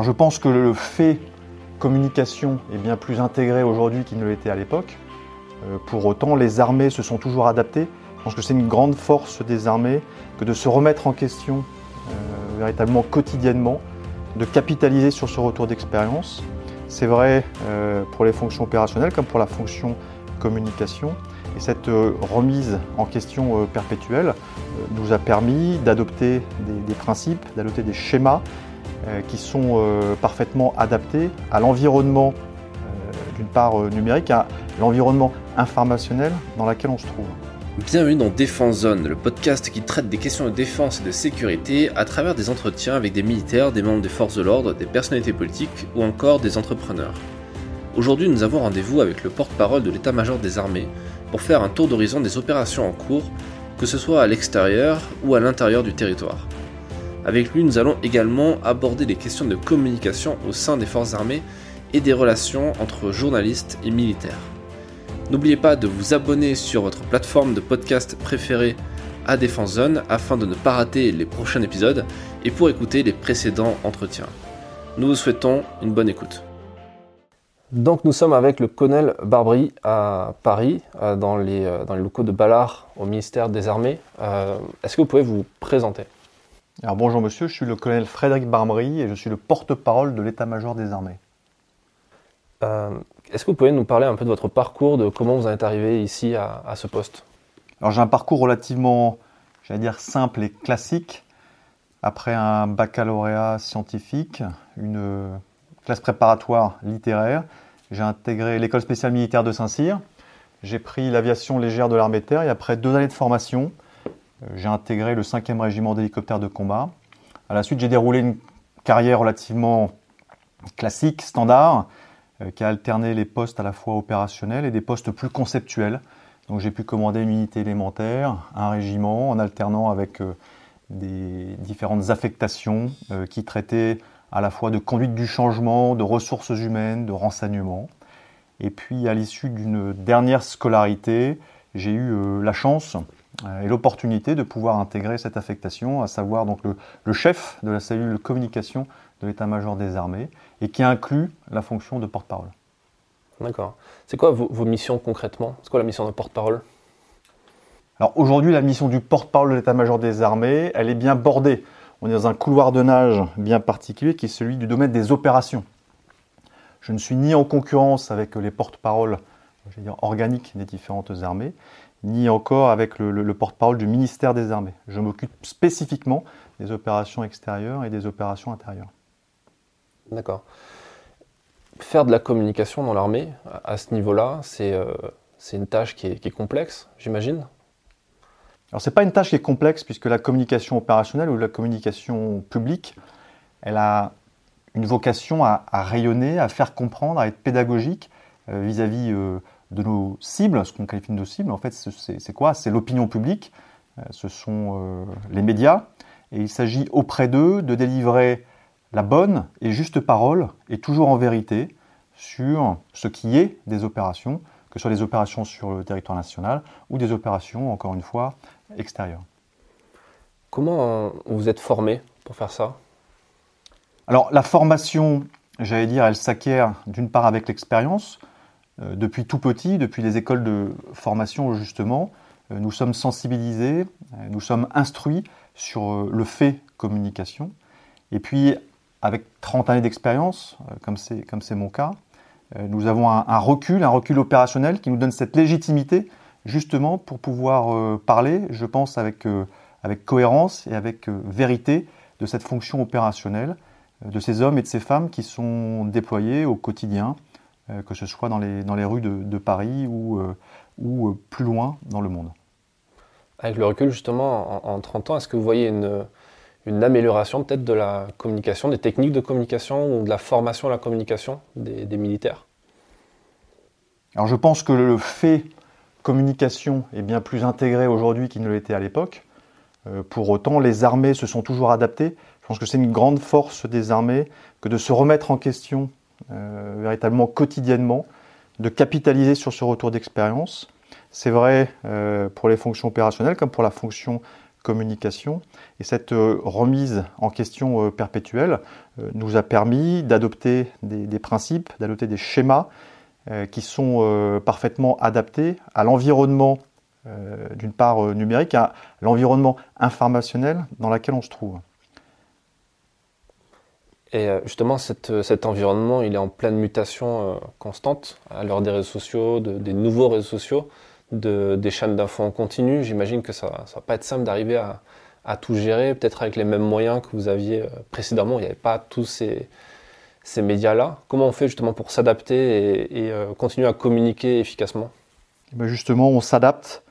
Je pense que le fait communication est bien plus intégré aujourd'hui qu'il ne l'était à l'époque. Euh, pour autant, les armées se sont toujours adaptées. Je pense que c'est une grande force des armées que de se remettre en question euh, véritablement quotidiennement, de capitaliser sur ce retour d'expérience. C'est vrai euh, pour les fonctions opérationnelles comme pour la fonction communication. Et cette remise en question perpétuelle nous a permis d'adopter des, principes, d'adopter des schémas qui sont parfaitement adaptés à l'environnement, d'une part numérique, à l'environnement informationnel dans lequel on se trouve. Bienvenue dans Défense Zone, le podcast qui traite des questions de défense et de sécurité à travers des entretiens avec des militaires, des membres des forces de l'ordre, des personnalités politiques ou encore des entrepreneurs. Aujourd'hui, nous avons rendez-vous avec le porte-parole de l'état-major des armées pour faire un tour d'horizon des opérations en cours, que ce soit à l'extérieur ou à l'intérieur du territoire. Avec lui, nous allons également aborder les questions de communication au sein des forces armées et des relations entre journalistes et militaires. N'oubliez pas de vous abonner sur votre plateforme de podcast préférée à Défense Zone afin de ne pas rater les prochains épisodes et pour écouter les précédents entretiens. Nous vous souhaitons une bonne écoute. Donc nous sommes avec le colonel Barbry à Paris, euh, dans les, euh, dans les locaux de Ballard au ministère des Armées. Euh, est-ce que vous pouvez vous présenter? Alors bonjour monsieur, je suis le colonel Frédéric Barbry et je suis le porte-parole de l'état-major des armées. Est-ce que vous pouvez nous parler un peu de votre parcours, de comment vous en êtes arrivé ici à, ce poste? Alors j'ai un parcours relativement, j'allais dire, simple et classique. Après un baccalauréat scientifique, une classe préparatoire littéraire, j'ai intégré l'école spéciale militaire de Saint-Cyr. J'ai pris l'aviation légère de l'armée de terre et après deux années de formation, euh, j'ai intégré le 5e régiment d'hélicoptères de combat. À la suite, j'ai déroulé une carrière relativement classique, standard, euh, qui a alterné les postes à la fois opérationnels et des postes plus conceptuels. Donc j'ai pu commander une unité élémentaire, un régiment, en alternant avec euh, des différentes affectations euh, qui traitaient à la fois de conduite du changement, de ressources humaines, de renseignement. Et puis à l'issue d'une dernière scolarité, j'ai eu la chance et l'opportunité de pouvoir intégrer cette affectation, à savoir donc le, le chef de la cellule communication de l'état-major des armées et qui inclut la fonction de porte-parole. D'accord. C'est quoi vos, missions concrètement? C'est quoi la mission de porte-parole? Alors aujourd'hui, la mission du porte-parole de l'état-major des armées, elle est bien bordée. On est dans un couloir de nage bien particulier qui est celui du domaine des opérations. Je ne suis ni en concurrence avec les porte-paroles organiques des différentes armées, ni encore avec le porte-parole du ministère des Armées. Je m'occupe spécifiquement des opérations extérieures et des opérations intérieures. D'accord. Faire de la communication dans l'armée, à ce niveau-là, c'est euh, une tâche qui est, complexe, j'imagine? Alors, ce n'est pas une tâche qui est complexe, puisque la communication opérationnelle ou la communication publique, elle a une vocation à, rayonner, à faire comprendre, à être pédagogique euh, vis-à-vis euh, de nos cibles, ce qu'on qualifie de nos cibles. En fait, c'est quoi? C'est l'opinion publique, ce sont les médias, et il s'agit auprès d'eux de délivrer la bonne et juste parole est toujours en vérité sur ce qui est des opérations, que ce soit des opérations sur le territoire national ou des opérations, encore une fois, extérieures. Comment vous êtes formé pour faire ça? Alors la formation, j'allais dire, elle s'acquiert d'une part avec l'expérience. Euh, depuis tout petit, depuis les écoles de formation justement, euh, nous sommes sensibilisés, euh, nous sommes instruits sur le fait communication. Et puis avec 30 années d'expérience, comme c'est mon cas, nous avons un, recul, un recul opérationnel qui nous donne cette légitimité justement pour pouvoir parler, je pense, avec, avec cohérence et avec vérité de cette fonction opérationnelle de ces hommes et de ces femmes qui sont déployés au quotidien, que ce soit dans les, dans les rues de, Paris ou, ou plus loin dans le monde. Avec le recul, justement, en, en 30 ans, est-ce que vous voyez une, une amélioration peut-être de la communication, des techniques de communication ou de la formation à la communication des, militaires? Alors je pense que le fait communication est bien plus intégré aujourd'hui qu'il ne l'était à l'époque. Euh, pour autant, les armées se sont toujours adaptées. Je pense que c'est une grande force des armées que de se remettre en question euh, véritablement quotidiennement, de capitaliser sur ce retour d'expérience. C'est vrai euh, pour les fonctions opérationnelles comme pour la fonction communication. Et cette remise en question perpétuelle nous a permis d'adopter des, principes, d'adopter des schémas qui sont parfaitement adaptés à l'environnement, d'une part numérique, à l'environnement informationnel dans lequel on se trouve. Et euh, justement, euh, cet environnement, il est en pleine mutation euh, constante à l'heure des réseaux sociaux, des nouveaux réseaux sociaux, des chaînes d'infos en continu. J'imagine que ça ne va pas être simple d'arriver à, tout gérer, peut-être avec les mêmes moyens que vous aviez précédemment. Il n'y avait pas tous ces, médias-là. Comment on fait justement pour s'adapter et, continuer à communiquer efficacement? Eh ben, Justement, on s'adapte,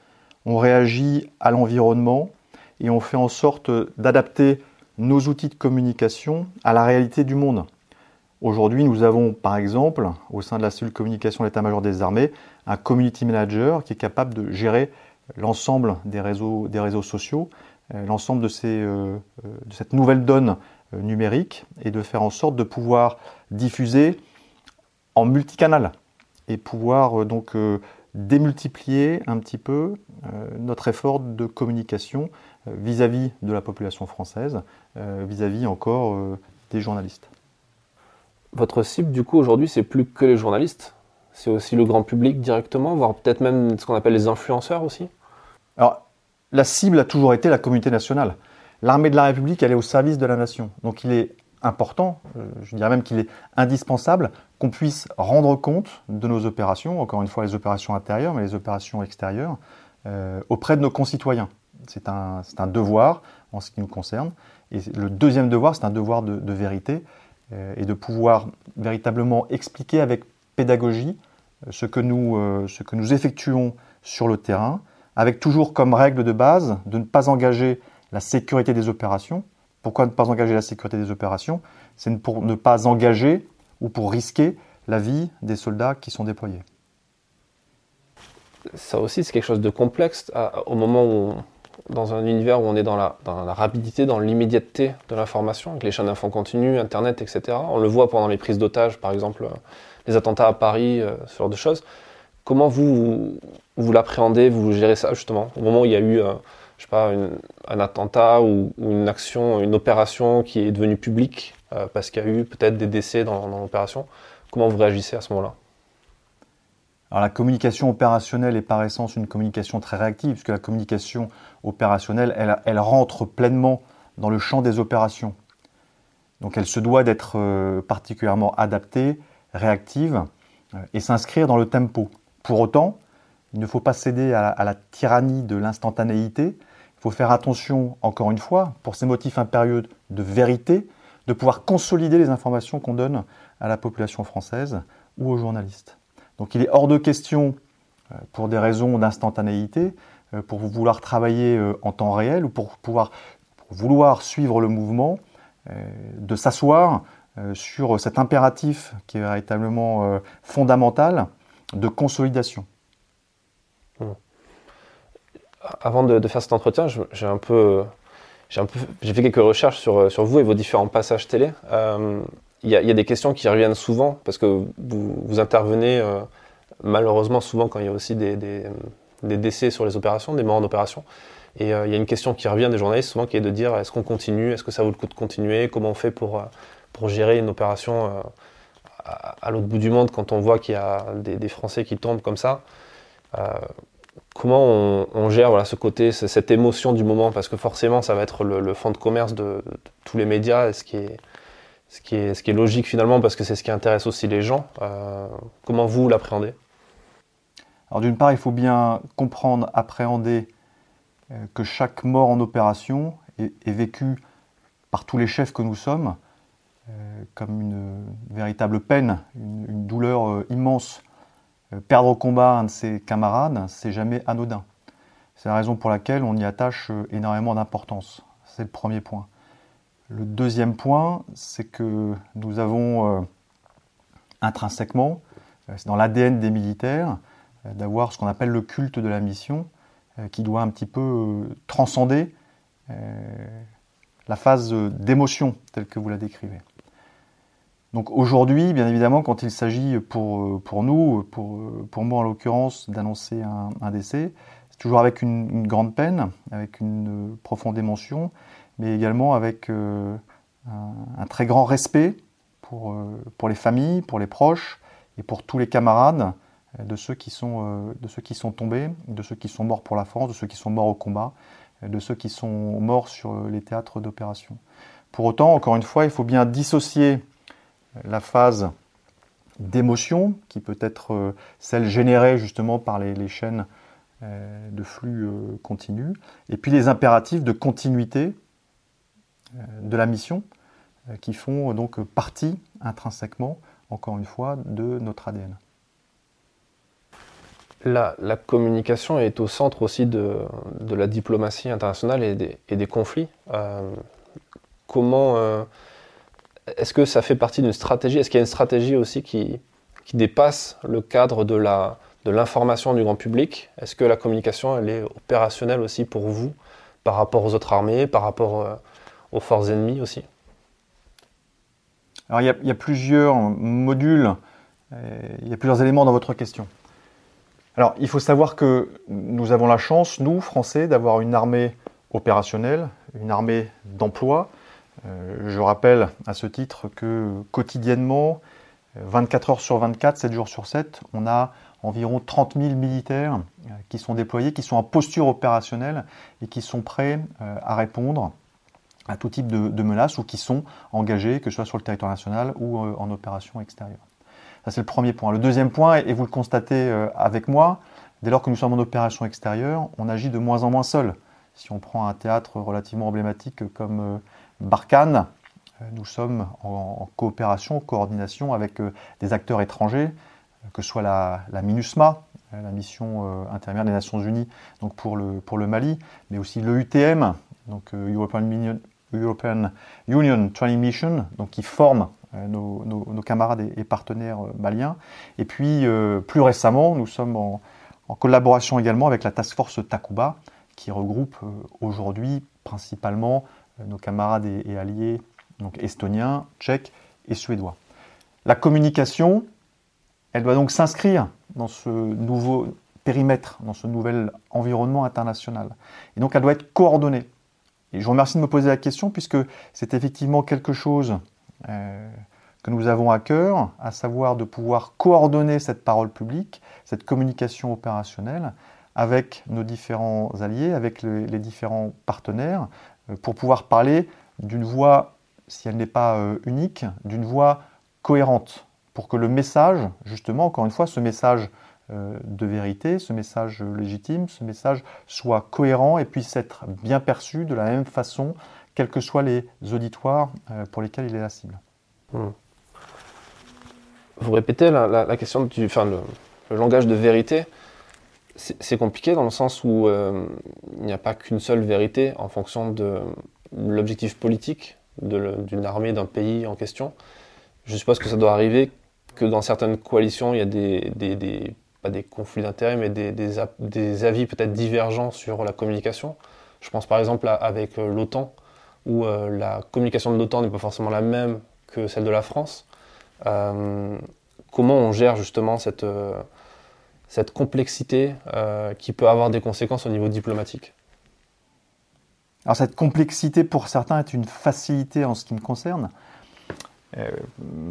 on réagit à l'environnement et on fait en sorte d'adapter nos outils de communication à la réalité du monde. Aujourd'hui, nous avons par exemple, au sein de la cellule communication de l'état-major des armées, un community manager qui est capable de gérer l'ensemble des réseaux, des réseaux sociaux, euh, l'ensemble de, euh, euh, de, cette nouvelle donne numérique et de faire en sorte de pouvoir diffuser en multicanal et pouvoir donc démultiplier un petit peu notre effort de communication vis-à-vis de la population française, euh, vis-à-vis encore euh, des journalistes. Votre cible, du coup, aujourd'hui, c'est plus que les journalistes C'est aussi le grand public directement, voire peut-être même ce qu'on appelle les influenceurs aussi Alors, la cible a toujours été la communauté nationale. L'armée de la République, elle est au service de la nation. Donc il est important, euh, je dirais même qu'il est indispensable qu'on puisse rendre compte de nos opérations, encore une fois les opérations intérieures, mais les opérations extérieures, auprès de nos concitoyens c'est un, devoir en ce qui nous concerne. Et le deuxième devoir, c'est un devoir de, vérité euh, et de pouvoir véritablement expliquer avec pédagogie euh, ce, que nous, euh, ce que nous effectuons sur le terrain, avec toujours comme règle de base de ne pas engager la sécurité des opérations. Pourquoi ne pas engager la sécurité des opérations? C'est pour ne pas engager ou pour risquer la vie des soldats qui sont déployés. Ça aussi, c'est quelque chose de complexe au moment où dans un univers où on est dans la, rapidité, dans l'immédiateté de l'information, avec les chaînes d'infos continues, Internet, etc. On le voit pendant les prises d'otages, par exemple, euh, les attentats à Paris, euh, ce genre de choses. Comment vous, vous, l'appréhendez, vous gérez ça justement Au moment où il y a eu, euh, je sais pas, un attentat ou, une action, une opération qui est devenue publique parce qu'il y a eu peut-être des décès dans l'opération, comment vous réagissez à ce moment-là? La communication opérationnelle est par essence une communication très réactive, puisque la communication opérationnelle, elle, rentre pleinement dans le champ des opérations. Donc elle se doit d'être euh, particulièrement adaptée, réactive euh, et s'inscrire dans le tempo. Pour autant, il ne faut pas céder à la, tyrannie de l'instantanéité. Il faut faire attention, encore une fois, pour ces motifs impérieux de vérité, de pouvoir consolider les informations qu'on donne à la population française ou aux journalistes. Donc il est hors de question, euh, pour des raisons d'instantanéité, euh, pour vouloir travailler euh, en temps réel ou pour pouvoir vouloir suivre le mouvement, de s'asseoir sur cet impératif qui est véritablement fondamental de consolidation. Mmh. Avant de, faire cet entretien, j'ai fait quelques recherches sur vous et vos différents passages télé il y, a des questions qui reviennent souvent parce que vous, intervenez euh, malheureusement souvent quand il y a aussi des, décès sur les opérations, des morts en opération. Et euh, il y a une question qui revient des journalistes souvent qui est de dire est-ce qu'on continue, est-ce que ça vaut le coup de continuer, comment on fait pour, euh, pour gérer une opération à, l'autre bout du monde quand on voit qu'il y a des, Français qui tombent comme ça. comment on, gère voilà, ce côté, cette émotion du moment? Parce que forcément, ça va être le, fond de commerce de, de, tous les médias, ce qui est, ce qui est, logique finalement parce que c'est ce qui intéresse aussi les gens. Euh, comment vous l'appréhendez? Alors d'une part, il faut bien comprendre, appréhender euh, que chaque mort en opération est, vécue par tous les chefs que nous sommes euh, comme une, véritable peine, une, douleur immense. perdre au combat un de ses camarades, c'est jamais anodin. C'est la raison pour laquelle on y attache énormément d'importance. C'est le premier point. Le deuxième point, c'est que nous avons euh, intrinsèquement, euh, c'est dans l'ADN des militaires, euh, d'avoir ce qu'on appelle le culte de la mission, qui doit un petit peu transcender la phase d'émotion telle que vous la décrivez. Donc aujourd'hui, bien évidemment, quand il s'agit pour, nous, pour, moi en l'occurrence, d'annoncer un, décès, c'est toujours avec une, grande peine, avec une profonde émotion, mais également avec un, très grand respect pour, pour les familles, pour les proches et pour tous les camarades de ceux qui sont, de ceux qui sont tombés, de ceux qui sont morts pour la France, de ceux qui sont morts au combat, de ceux qui sont morts sur les théâtres d'opération. Pour autant, encore une fois, il faut bien dissocier la phase d'émotion, qui peut être euh, celle générée justement par les, chaînes euh, de flux euh, continu, et puis les impératifs de continuité de la mission, qui font donc partie intrinsèquement, encore une fois, de notre ADN. La, communication est au centre aussi de, la diplomatie internationale et des, conflits. comment est-ce que ça fait partie d'une stratégie? Est-ce qu'il y a une stratégie aussi qui, dépasse le cadre de, l'information du grand public? Est-ce que la communication, elle est opérationnelle aussi pour vous par rapport aux autres armées, par rapport euh, aux forces ennemies aussi Alors il y, a, plusieurs modules, euh, il y a plusieurs éléments dans votre question. Alors il faut savoir que nous avons la chance, nous, Français, d'avoir une armée opérationnelle, une armée d'emploi, euh, je rappelle à ce titre que quotidiennement, 24 heures sur 24, 7 jours sur 7, on a environ 30 000 militaires euh, qui sont déployés, qui sont en posture opérationnelle et qui sont prêts à répondre à tout type de, menaces ou qui sont engagés, que ce soit sur le territoire national ou en opération extérieure. Ça, c'est le premier point. Le deuxième point, et vous le constatez avec moi, dès lors que nous sommes en opération extérieure, on agit de moins en moins seul. Si on prend un théâtre relativement emblématique comme Barkhane, euh, nous sommes en, coopération, coordination avec euh, des acteurs étrangers, euh, que ce soit la, MINUSMA, la mission intermédiaire des Nations Unies donc pour, le, pour le Mali, mais aussi l'EUTM, donc European European Union Training Mission, donc qui forme nos, camarades et, partenaires maliens. Et puis, plus récemment, nous sommes en, collaboration également avec la Task Force Takuba, qui regroupe aujourd'hui principalement euh, nos camarades et, alliés, donc estoniens, tchèques et suédois. La communication, elle doit donc s'inscrire dans ce nouveau périmètre, dans ce nouvel environnement international. Et donc elle doit être coordonnée. Et je vous remercie de me poser la question puisque c'est effectivement quelque chose euh, que nous avons à cœur, à savoir de pouvoir coordonner cette parole publique, cette communication opérationnelle avec nos différents alliés, avec les différents partenaires, euh, pour pouvoir parler d'une voix, si elle n'est pas euh, unique, d'une voix cohérente, pour que le message, justement, encore une fois, ce message de vérité, ce message légitime, ce message soit cohérent et puisse être bien perçu de la même façon, quels que soient les auditoires pour lesquels il est la cible. Hmm. Vous répétez la, question du, enfin, le langage de vérité c'est compliqué dans le sens où euh, il n'y a pas qu'une seule vérité en fonction de l'objectif politique d'une armée, d'un pays en question. Je suppose que ça doit arriver que dans certaines coalitions, il y a des, pas des conflits d'intérêts, mais des, avis peut-être divergents sur la communication. Je pense par exemple avec euh, l'OTAN, où euh, la communication de l'OTAN n'est pas forcément la même que celle de la France. comment on gère justement cette cette complexité euh, qui peut avoir des conséquences au niveau diplomatique? Alors cette complexité pour certains est une facilité en ce qui me concerne, euh,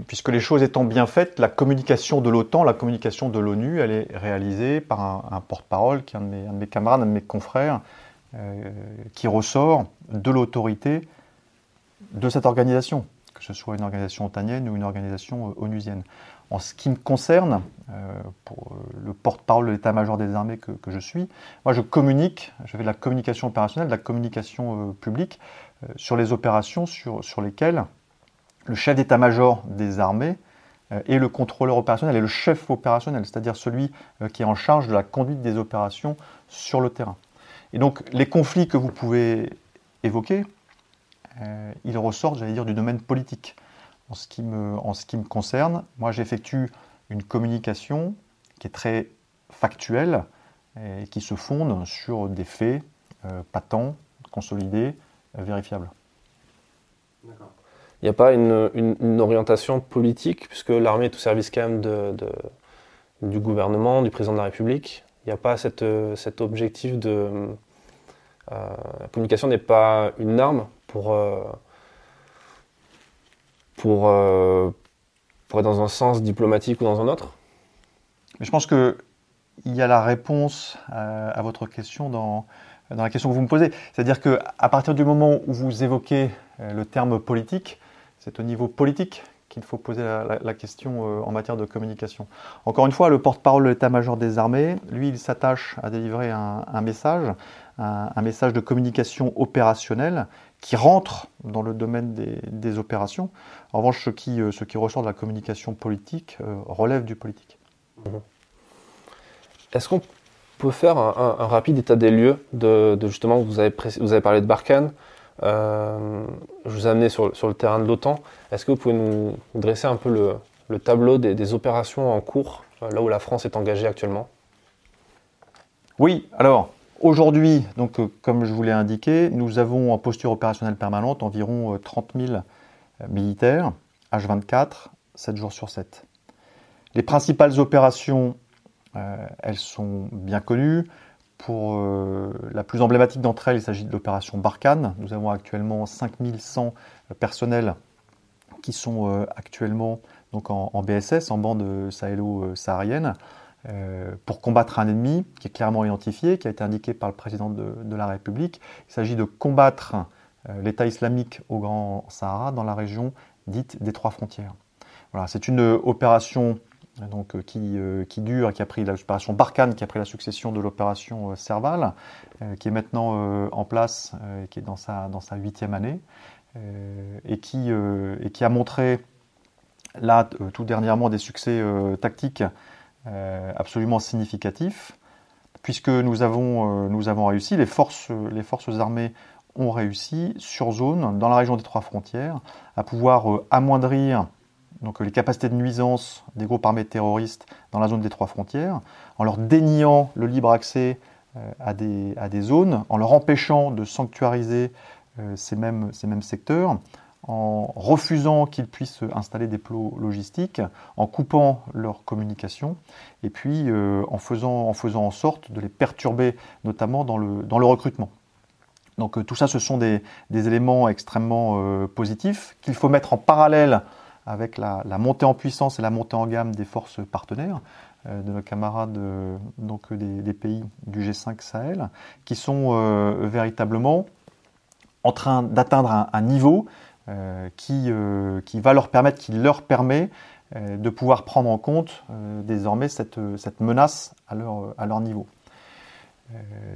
puisque les choses étant bien faites, la communication de l'OTAN, la communication de l'ONU, elle est réalisée par un, porte-parole qui est un de, mes, camarades, un de mes confrères, euh, qui ressort de l'autorité de cette organisation, que ce soit une organisation otanienne ou une organisation onusienne. En ce qui me concerne, euh, pour euh, le porte-parole de l'état-major des armées que, je suis, moi je communique, je fais de la communication opérationnelle, de la communication euh, publique sur les opérations sur lesquelles le chef d'état-major des armées est le contrôleur opérationnel et le chef opérationnel, c'est-à-dire celui qui est en charge de la conduite des opérations sur le terrain. Et donc les conflits que vous pouvez évoquer, ils ressortent, j'allais dire, du domaine politique. En ce qui me, concerne, moi j'effectue une communication qui est très factuelle et qui se fonde sur des faits euh, patents, consolidés, euh, vérifiables. Il n'y a pas une, orientation politique, puisque l'armée est au service quand même du gouvernement, du président de la République. Il n'y a pas cette, cet objectif de... la communication n'est pas une arme pour, pour, pour être dans un sens diplomatique ou dans un autre Mais je pense qu'il y a la réponse à votre question dans, dans la question que vous me posez. C'est-à-dire qu'à partir du moment où vous évoquez le terme politique, c'est au niveau politique qu'il faut poser la, question euh, en matière de communication. Encore une fois, le porte-parole de l'état-major des armées, lui, il s'attache à délivrer un, message, un, message de communication opérationnelle qui rentre dans le domaine des, opérations. En revanche, ce qui, euh, ce qui ressort de la communication politique euh, relève du politique. Mhm. Est-ce qu'on peut faire un, rapide état des lieux de, justement, vous avez, vous avez parlé de Barkhane, euh, je vous ai amené sur, le terrain de l'OTAN. Est-ce que vous pouvez nous, dresser un peu le, tableau des, opérations en cours, euh, là où la France est engagée actuellement? Oui, alors aujourd'hui, donc, euh, comme je vous l'ai indiqué, nous avons en posture opérationnelle permanente environ 30 000 militaires, H24, 7 jours sur 7. Les principales opérations, elles sont bien connues. Pour euh, la plus emblématique d'entre elles, il s'agit de l'opération Barkhane. Nous avons actuellement 5100 personnels qui sont euh, actuellement donc en, BSS, en bande sahélo-saharienne, euh, pour combattre un ennemi qui est clairement identifié, qui a été indiqué par le président de, la République. Il s'agit de combattre l'État islamique au Grand Sahara dans la région dite des trois frontières. Voilà, c'est une opération donc, euh, qui, euh, qui, dure, qui a pris l'opération Barkhane, qui a pris la succession de l'opération euh, Serval, qui est maintenant en place, qui est dans sa, huitième année, et, qui, a montré là tout dernièrement des succès tactiques absolument significatifs, puisque nous avons, réussi, les forces armées ont réussi sur zone, dans la région des trois frontières, à pouvoir amoindrir donc euh, les capacités de nuisance des groupes armés terroristes dans la zone des trois frontières, en leur déniant le libre accès euh, à des, zones, en leur empêchant de sanctuariser euh, ces mêmes, secteurs, en refusant qu'ils puissent installer des plots logistiques, en coupant leur communication, et puis en, faisant, en sorte de les perturber, notamment dans le, recrutement. Donc tout ça, ce sont des éléments extrêmement positifs qu'il faut mettre en parallèle avec la, montée en puissance et la montée en gamme des forces partenaires euh, de nos camarades euh, donc des, pays du G5 Sahel, qui sont euh, véritablement en train d'atteindre un, niveau qui, qui va leur permettre, qui leur permet de pouvoir prendre en compte désormais cette, cette menace à leur, à leur niveau.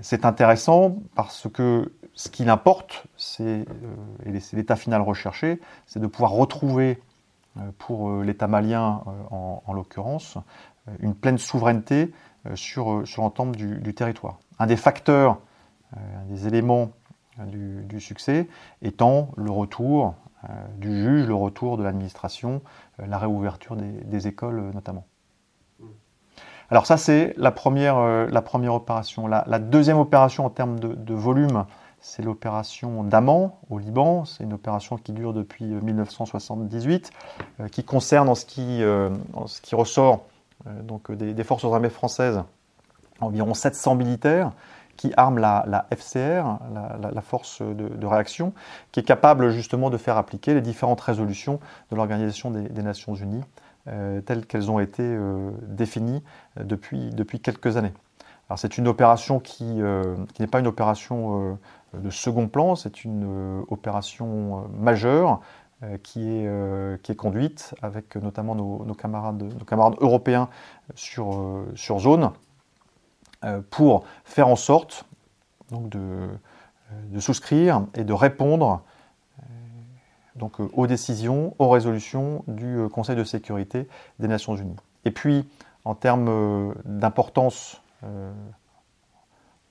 C'est intéressant parce que ce qu'il importe, et c'est l'état final recherché, c'est de pouvoir retrouver euh, pour euh, l'État malien euh, en, l'occurrence, une pleine souveraineté sur, sur l'ensemble du, territoire. Un des facteurs, un des éléments du, succès étant le retour du juge, le retour de l'administration, la réouverture des, écoles notamment. Alors ça c'est la première, la première opération. La, deuxième opération en termes de volume, c'est l'opération Daman au Liban. C'est une opération qui dure depuis 1978, euh, qui concerne en ce qui, euh, ce qui ressort euh, donc des, forces armées françaises environ 700 militaires qui arment la, FCR, la, force de, réaction, qui est capable justement de faire appliquer les différentes résolutions de l'Organisation des, Nations Unies telles qu'elles ont été définies depuis, depuis quelques années. C'est une opération qui n'est pas une opération de second plan. C'est une euh, opération euh, majeure euh, qui est, qui est conduite avec notamment nos, camarades, européens sur, sur zone pour faire en sorte donc de, de souscrire et de répondre donc, aux décisions, aux résolutions du Conseil de sécurité des Nations Unies. Et puis, en termes d'importance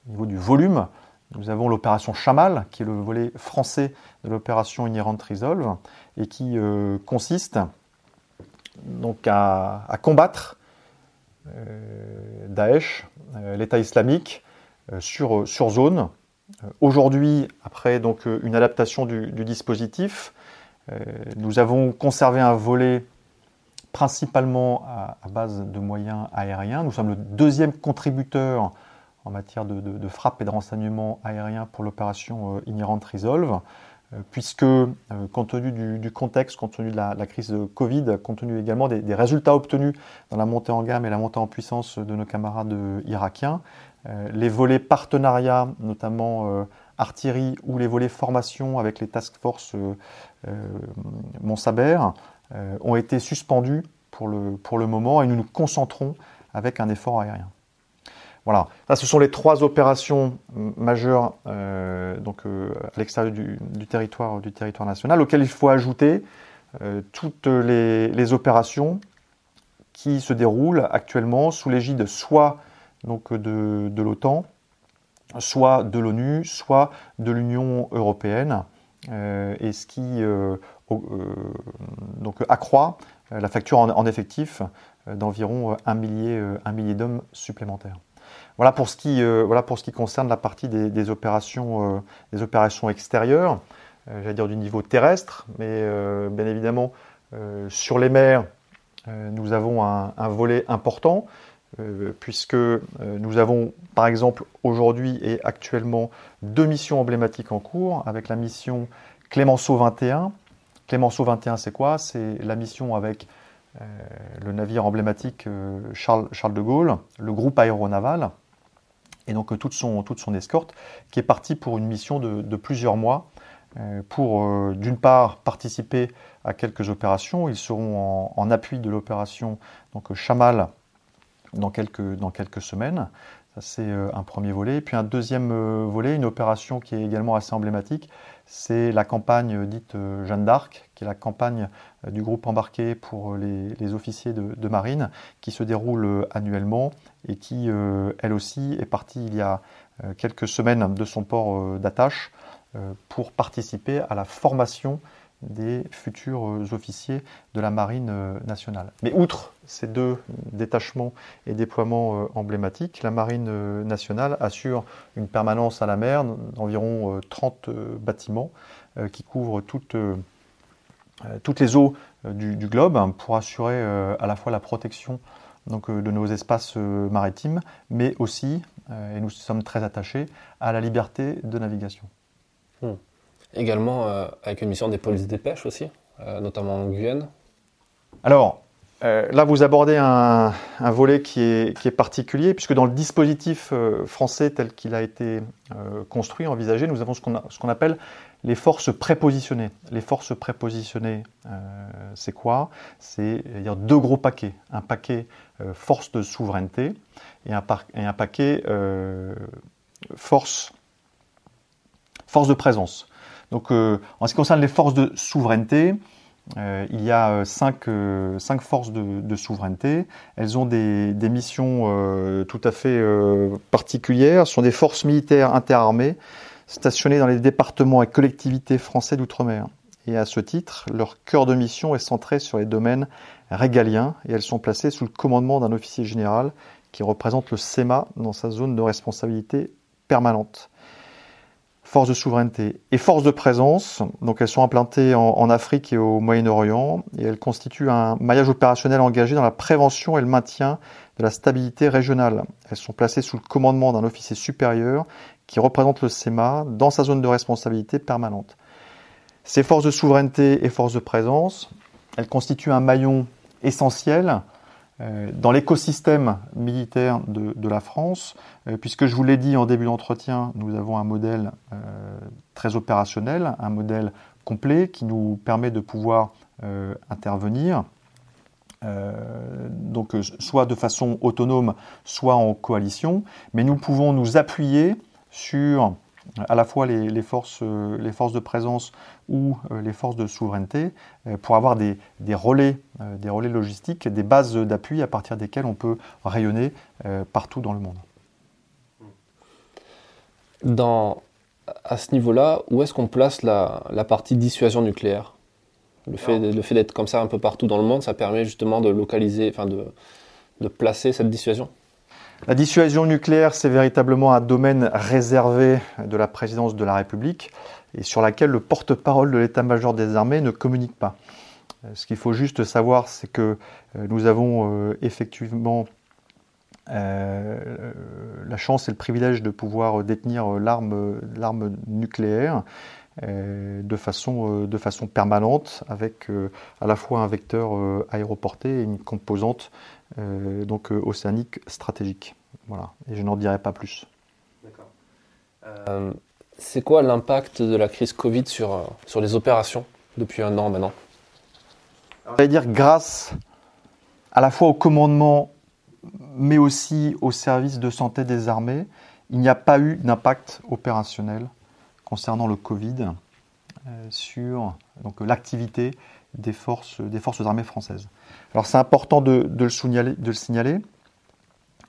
au niveau du volume, nous avons l'opération Chamal, qui est le volet français de l'opération Inherent Resolve, et qui euh, consiste donc à, combattre euh, Daesh, euh, l'État islamique, sur, sur zone. Aujourd'hui, après donc une adaptation du, dispositif, nous avons conservé un volet principalement à, base de moyens aériens. Nous sommes le deuxième contributeur en matière de, frappe et de renseignement aérien pour l'opération Inherent Resolve, puisque compte tenu du, contexte, compte tenu de la, crise de Covid, compte tenu également des, résultats obtenus dans la montée en gamme et la montée en puissance de nos camarades irakiens, les volets partenariat, notamment artillerie ou les volets formation avec les task force euh, euh, Montsaber euh, ont été suspendus pour le, pour le moment et nous nous concentrons avec un effort aérien. Voilà, ça ce sont les trois opérations majeures donc, à l'extérieur du, territoire, national, auxquelles il faut ajouter toutes les, opérations qui se déroulent actuellement sous l'égide soit donc, de, l'OTAN, soit de l'ONU, soit de l'Union européenne, euh, et ce qui euh, euh, donc accroît la facture en, effectif d'environ un millier d'hommes supplémentaires. Voilà pour, ce qui, voilà pour ce qui concerne la partie des, opérations, des opérations extérieures, j'allais dire du niveau terrestre, mais bien évidemment sur les mers, nous avons un, volet important euh, puisque euh, nous avons par exemple aujourd'hui et actuellement deux missions emblématiques en cours, avec la mission Clémenceau 21. Clémenceau 21, c'est quoi? C'est la mission avec euh, le navire emblématique Charles, de Gaulle, le groupe aéronaval, et donc toute son, toute son escorte, qui est partie pour une mission de, plusieurs mois, pour d'une part participer à quelques opérations. Ils seront en, appui de l'opération Chamal dans quelques, semaines. Ça, c'est euh, un premier volet. puis un deuxième euh, volet, une opération qui est également assez emblématique, c'est la campagne dite euh, Jeanne d'Arc, qui est la campagne du groupe embarqué pour les, officiers de, marine, qui se déroule annuellement et qui, elle aussi, est partie il y a quelques semaines de son port d'attache pour participer à la formation des futurs euh, officiers de la marine euh, nationale. Mais outre ces deux détachements et déploiements euh, emblématiques, la marine nationale assure une permanence à la mer d'environ 30 bâtiments qui couvrent toutes, les eaux du, globe pour assurer à la fois la protection donc, de nos espaces maritimes, mais aussi, et nous sommes très attachés, à la liberté de navigation. Hmm. Également euh, avec une mission des polices des pêches aussi, euh, notamment en Guyane. Alors, euh, là, vous abordez un, volet qui est, particulier, puisque dans le dispositif français tel qu'il a été construit, envisagé, nous avons ce qu'on appelle les forces prépositionnées. Les forces prépositionnées, c'est quoi? C'est deux gros paquets. Un paquet force de souveraineté et un, et un paquet force de présence. Donc, euh, en ce qui concerne les forces de souveraineté, euh, il y a euh, cinq, forces de, souveraineté. Elles ont des, missions tout à fait particulières. Ce sont des forces militaires interarmées stationnées dans les départements et collectivités français d'outre-mer. Et à ce titre, leur cœur de mission est centré sur les domaines régaliens et elles sont placées sous le commandement d'un officier général qui représente le SEMA dans sa zone de responsabilité permanente force de souveraineté et force de présence. Donc elles sont implantées en, Afrique et au Moyen-Orient et elles constituent un maillage opérationnel engagé dans la prévention et le maintien de la stabilité régionale. Elles sont placées sous le commandement d'un officier supérieur qui représente le SEMA dans sa zone de responsabilité permanente. Ces forces de souveraineté et forces de présence, elles constituent un maillon essentiel dans l'écosystème militaire de, la France, euh, puisque je vous l'ai dit en début d'entretien, nous avons un modèle euh, très opérationnel, un modèle complet qui nous permet de pouvoir intervenir, donc soit de façon autonome, soit en coalition, mais nous pouvons nous appuyer sur à la fois les, forces, euh, les forces de présence ou euh, les forces de souveraineté euh, pour avoir des, relais, des relais logistiques, des bases d'appui à partir desquelles on peut rayonner partout dans le monde. Dans, à ce niveau-là, où est-ce qu'on place la, partie dissuasion nucléaire? Le fait, le fait d'être comme ça un peu partout dans le monde, ça permet justement de localiser, enfin de, de placer cette dissuasion? La dissuasion nucléaire, c'est véritablement un domaine réservé de la présidence de la République et sur laquelle le porte-parole de l'état-major des armées ne communique pas. Ce qu'il faut juste savoir, c'est que nous avons effectivement la chance et le privilège de pouvoir détenir l'arme nucléaire de, façon, de façon permanente avec à la fois un vecteur aéroporté et une composante donc océanique stratégique. Voilà, et je n'en dirai pas plus. D'accord. Euh, c'est quoi l'impact de la crise Covid sur, euh, sur les opérations depuis un an maintenant? À dire grâce à la fois au commandement, mais aussi au service de santé des armées, il n'y a pas eu d'impact opérationnel concernant le Covid euh, sur l'activité des forces, des forces armées françaises. Alors c'est important de, le signaler, de, le signaler,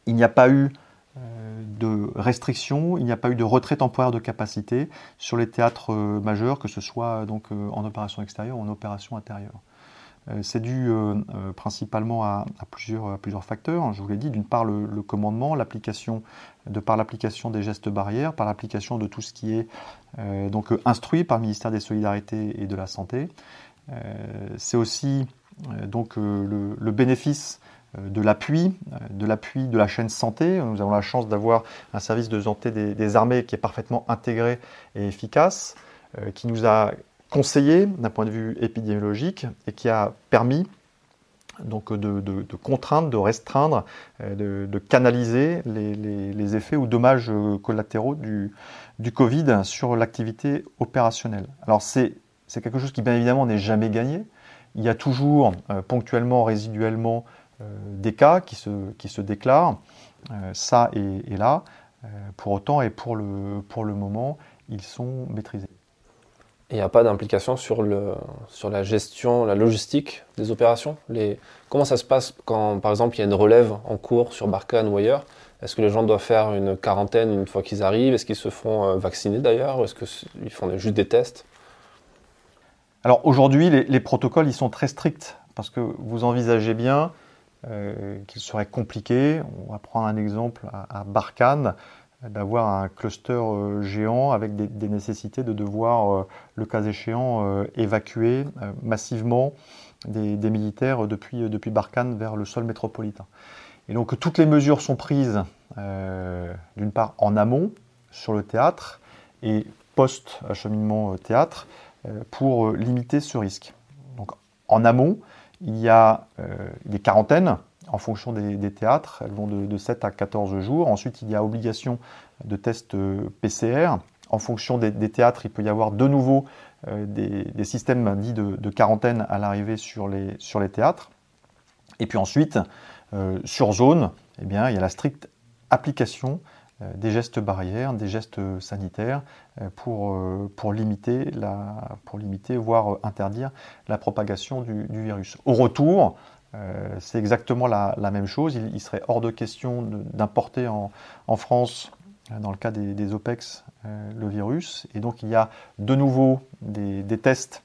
Il n'y a pas eu euh, de restrictions, il n'y a pas eu de retrait temporaire de capacité sur les théâtres euh, majeurs, que ce soit donc euh, en opération extérieure ou en opération intérieure. C'est dû principalement à, plusieurs, plusieurs, facteurs. Je vous l'ai dit, d'une part le, commandement, l'application, de par l'application des gestes barrières, par l'application de tout ce qui est donc instruit par le ministère des Solidarités et de la Santé. C'est aussi donc le, le, bénéfice euh, de l'appui, euh, de l'appui de la chaîne santé. Nous avons la chance d'avoir un service de santé des, armées qui est parfaitement intégré et efficace, euh, qui nous a conseillé d'un point de vue épidémiologique et qui a permis donc de, contraindre, de restreindre, de, canaliser les, effets ou dommages collatéraux du, Covid sur l'activité opérationnelle. Quelque chose qui bien évidemment n'est jamais gagné. Il y a toujours ponctuellement, résiduellement, euh, des cas qui se, qui se déclarent, euh, ça et, là. Euh, pour autant et pour le, pour le moment, ils sont maîtrisés. Il n'y a pas d'implication sur, sur la gestion, la logistique des opérations? Comment ça se passe quand, par exemple, il y a une relève en cours sur Barkhane ou ailleurs? Est-ce que les gens doivent faire une quarantaine une fois qu'ils arrivent? Est-ce qu'ils se font vacciner d'ailleurs? Ou est-ce qu'ils font juste des tests? Alors aujourd'hui, les, les, protocoles, sont très stricts parce que vous envisagez bien euh, qu'il serait compliqué. On va prendre un exemple à, Barkhane, d'avoir un cluster euh, géant avec des, nécessités de devoir, euh, le cas échéant, évacuer massivement des, militaires depuis, depuis Barkhane vers le sol métropolitain. Et donc toutes les mesures sont prises, d'une part en amont, sur le théâtre, et post-acheminement théâtre, pour limiter ce risque. Donc en amont, il y a euh, des quarantaines en fonction des, théâtres. Elles vont de, 7 à 14 jours. Ensuite, il y a obligation de tests euh, PCR. En fonction des, théâtres, il peut y avoir de nouveau euh, des, systèmes dits de, quarantaine à l'arrivée sur les, théâtres. Et puis ensuite, sur zone, eh bien, il y a la stricte application euh, des gestes barrières, des gestes sanitaires euh, pour, euh, pour, limiter, la, pour limiter, voire interdire la propagation du, virus. Au retour, c'est exactement la, même chose. Il, serait hors de question d'importer en, en, France, dans le cas des, OPEX, le virus. Et donc il y a de nouveau des tests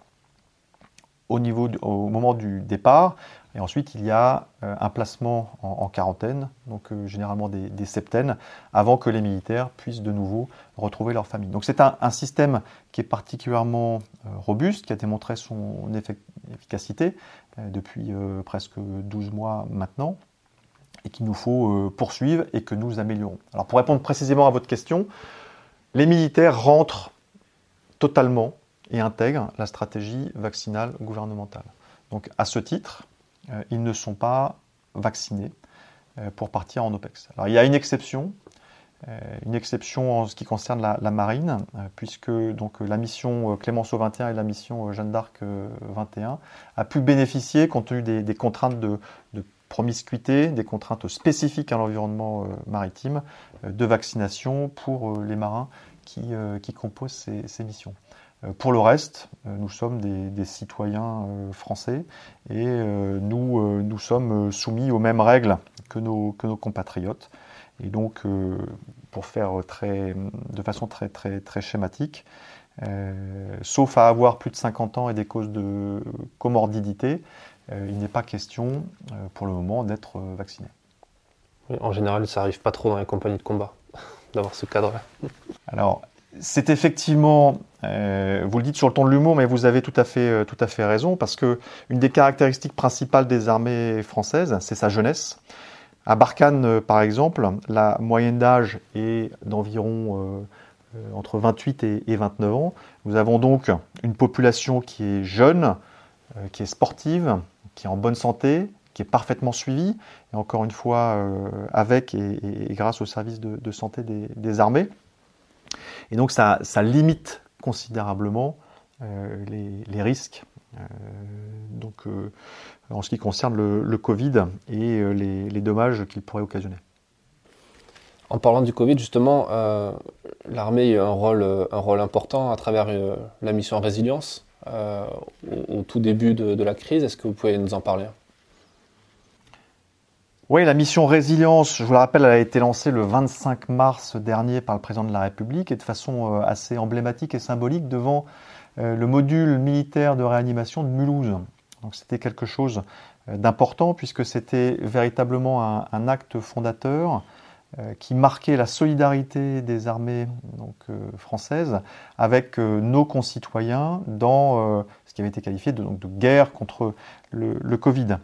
au, niveau, au moment du départ. Et ensuite, il y a euh, un placement en, quarantaine, donc euh, généralement des, septaines, avant que les militaires puissent de nouveau retrouver leur famille. Donc c'est un, système qui est particulièrement euh, robuste, qui a démontré son efficacité depuis presque 12 mois maintenant, et qu'il nous faut poursuivre et que nous améliorons. Alors pour répondre précisément à votre question, les militaires rentrent totalement et intègrent la stratégie vaccinale gouvernementale. Donc à ce titre, euh, ils ne sont pas vaccinés euh, pour partir en OPEX. Alors il y a une exception, euh, une exception en ce qui concerne la, marine, puisque donc la mission Clémenceau 21 et la mission Jeanne d'Arc 21 a pu bénéficier, compte tenu des, contraintes de, promiscuité, des contraintes spécifiques à l'environnement maritime, de vaccination pour les marins qui, composent ces missions. Euh, pour le reste, euh, nous sommes des, citoyens euh, français et nous, nous sommes soumis aux mêmes règles que nos, que nos compatriotes. Et donc, pour faire très, de façon très, très, très schématique, sauf à avoir plus de 50 ans et des causes de comorbidité, il n'est pas question pour le moment d'être vacciné. En général, ça n'arrive pas trop dans les compagnies de combat d'avoir ce cadre-là. Alors, c'est effectivement, euh, vous le dites sur le ton de l'humour, mais vous avez tout à fait, euh, tout à raison, parce que une des caractéristiques principales des armées françaises, c'est sa jeunesse. À Barkhane, euh, par exemple, la moyenne d'âge est d'environ entre 28 et, 29 ans. Nous avons donc une population qui est jeune, qui est sportive, qui est en bonne santé, qui est parfaitement suivie, et encore une fois, avec et, grâce au service de, santé des armées. Et donc ça, limite considérablement euh, les, risques. Euh, donc, euh, en ce qui concerne le, Covid et les, dommages qu'il pourrait occasionner. En parlant du Covid, justement, l'armée a eu un rôle, un rôle important à travers la mission Résilience au, tout début de la crise. Est-ce que vous pouvez nous en parler? Oui, la mission Résilience, je vous le rappelle, elle a été lancée le 25 mars dernier par le président de la République et de façon euh, assez emblématique et symbolique devant euh, le module militaire de réanimation de Mulhouse. Donc c'était quelque chose euh, d'important puisque c'était véritablement un, acte fondateur qui marquait la solidarité des armées françaises avec nos concitoyens dans ce qui avait été qualifié de, guerre contre le Covid.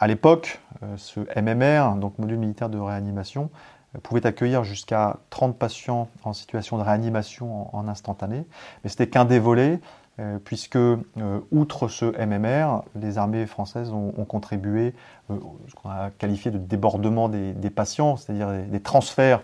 À l'époque, euh, ce MMR, donc module militaire de réanimation, euh, pouvait accueillir jusqu'à 30 patients en situation de réanimation en, instantané, mais c'était qu'un des volets, euh, puisque outre ce MMR, les armées françaises ont, contribué à ce qu'on a qualifié de débordement des, patients, c'est-à-dire des, transferts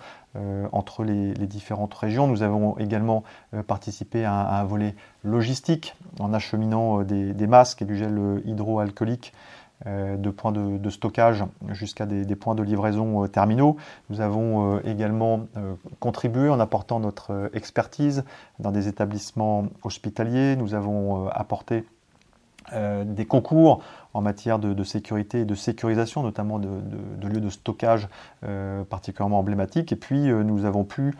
entre les, différentes régions. Nous avons également participé à un, volet logistique en acheminant des masques et du gel hydroalcoolique euh, de points de, stockage jusqu'à des, points de livraison euh, terminaux. Nous avons euh, également contribué en apportant notre expertise dans des établissements hospitaliers. Nous avons apporté des concours en matière de, sécurité et de sécurisation, notamment de, lieux de stockage particulièrement emblématiques. Et puis nous avons pu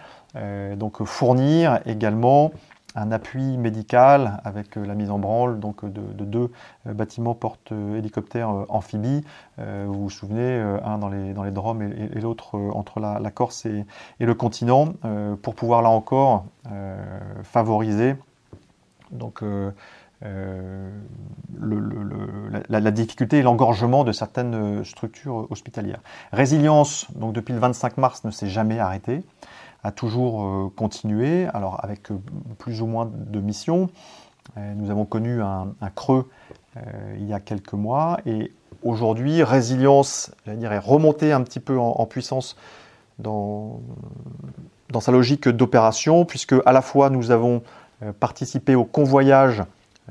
donc fournir également un appui médical avec euh, la mise en branle donc, de, deux euh, bâtiments porte-hélicoptères euh, amphibies. Vous vous souvenez, un dans les, dans les et, l'autre entre la, Corse et, le continent, pour pouvoir là encore favoriser donc, la, difficulté et l'engorgement de certaines structures hospitalières. Résilience, donc depuis le 25 mars, ne s'est jamais arrêtée a toujours euh, continué, alors avec euh, plus ou moins de missions. Euh, nous avons connu un, creux il y a quelques mois et aujourd'hui, résilience, dire, est remontée un petit peu en, puissance dans, dans sa logique d'opération, puisque à la fois nous avons participé au convoyage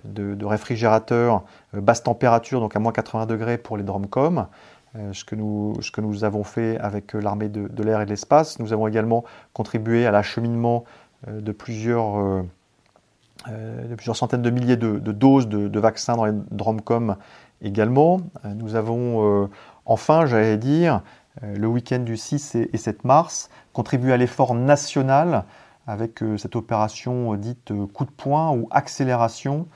de, de réfrigérateurs basse température, donc à moins 80 degrés pour les Dromcom, ce, que nous, ce que nous avons fait avec euh, l'armée de, l'air et de l'espace. Nous avons également contribué à l'acheminement euh, de plusieurs, de plusieurs centaines de milliers de, doses de, vaccins dans les Dromcom également. Nous avons enfin, j'allais dire, le week-end du 6 et 7 mars, contribué à l'effort national avec cette opération dite coup de poing ou accélération